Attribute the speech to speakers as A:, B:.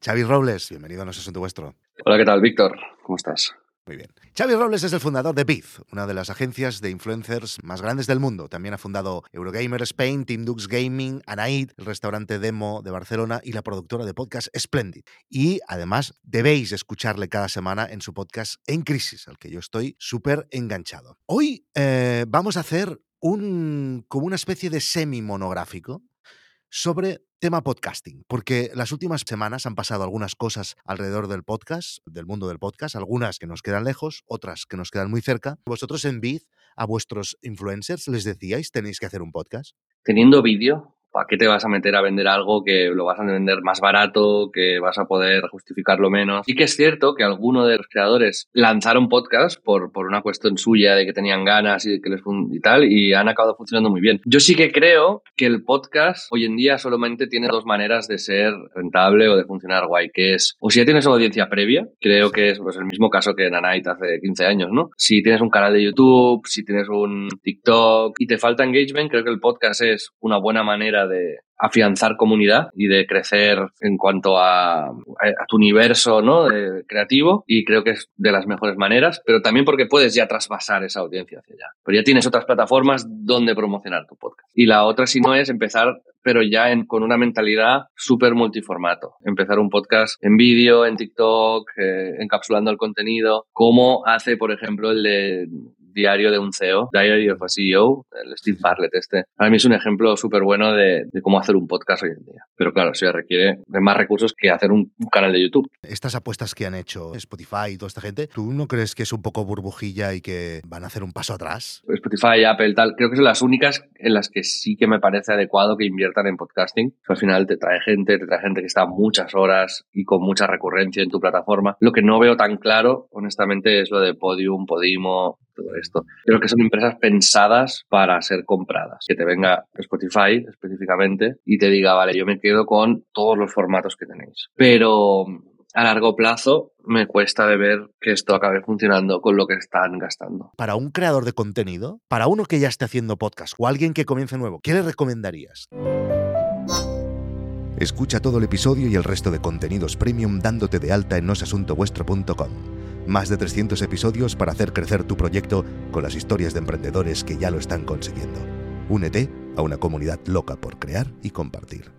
A: Xavi Robles, bienvenido a No es Asunto Vuestro.
B: Hola, ¿qué tal, Víctor? ¿Cómo estás?
A: Muy bien. Xavi Robles es el fundador de Biz, una de las agencias de influencers más grandes del mundo. También ha fundado Eurogamer Spain, Team Dux Gaming, Anaid, el restaurante Demo de Barcelona y la productora de podcast Splendid. Y además debéis escucharle cada semana en su podcast En Crisis, al que yo estoy súper enganchado. Hoy eh, vamos a hacer un, como una especie de semi-monográfico sobre tema podcasting, porque las últimas semanas han pasado algunas cosas alrededor del podcast, del mundo del podcast, algunas que nos quedan lejos, otras que nos quedan muy cerca. Vosotros en Vid a vuestros influencers les decíais, tenéis que hacer un podcast.
B: Teniendo vídeo, ¿Para qué te vas a meter a vender algo que lo vas a vender más barato, que vas a poder justificarlo menos? Y que es cierto que algunos de los creadores lanzaron podcast por, por una cuestión suya de que tenían ganas y, que les y tal, y han acabado funcionando muy bien. Yo sí que creo que el podcast hoy en día solamente tiene dos maneras de ser rentable o de funcionar guay, que es, o si ya tienes audiencia previa, creo que es pues, el mismo caso que Nanait hace 15 años, ¿no? Si tienes un canal de YouTube, si tienes un TikTok y te falta engagement, creo que el podcast es una buena manera de afianzar comunidad y de crecer en cuanto a, tu universo ¿no? creativo y creo que es de las mejores maneras, pero también porque puedes ya trasvasar esa audiencia hacia allá. Pero ya tienes otras plataformas donde promocionar tu podcast. Y la otra, si no, es empezar pero ya con una mentalidad súper multiformato. Empezar un podcast en vídeo, en TikTok, eh, encapsulando el contenido, como hace, por ejemplo, el de diario de un CEO, Diary of a CEO, el Steve Bartlett este. Para mí es un ejemplo súper bueno de, cómo hacer un podcast hoy en día. Pero claro, eso requiere de más recursos que hacer un, canal de YouTube.
A: Estas apuestas que han hecho Spotify y toda esta gente, ¿tú no crees que es un poco burbujilla y que van a hacer un paso atrás?
B: Spotify, Apple, tal, creo que son las únicas en las que sí que me parece adecuado que inviertan en podcasting. Al final te trae gente, te trae gente que está muchas horas y con mucha recurrencia en tu plataforma. Lo que no veo tan claro, honestamente, es lo de Podium, Podimo, todo esto. Creo que son empresas pensadas para ser compradas. Que te venga Spotify específicamente y te diga, vale, yo me quedo con todos los formatos que tenéis. Pero a largo plazo me cuesta de ver que esto acabe funcionando con lo que están gastando.
A: Para un creador de contenido, para uno que ya esté haciendo podcast o alguien que comience nuevo, ¿qué le recomendarías? Escucha todo el episodio y el resto de contenidos premium dándote de alta en nosasuntovuestro.com. Más de 300 episodios para hacer crecer tu proyecto con las historias de emprendedores que ya lo están consiguiendo. Únete a una comunidad loca por crear y compartir.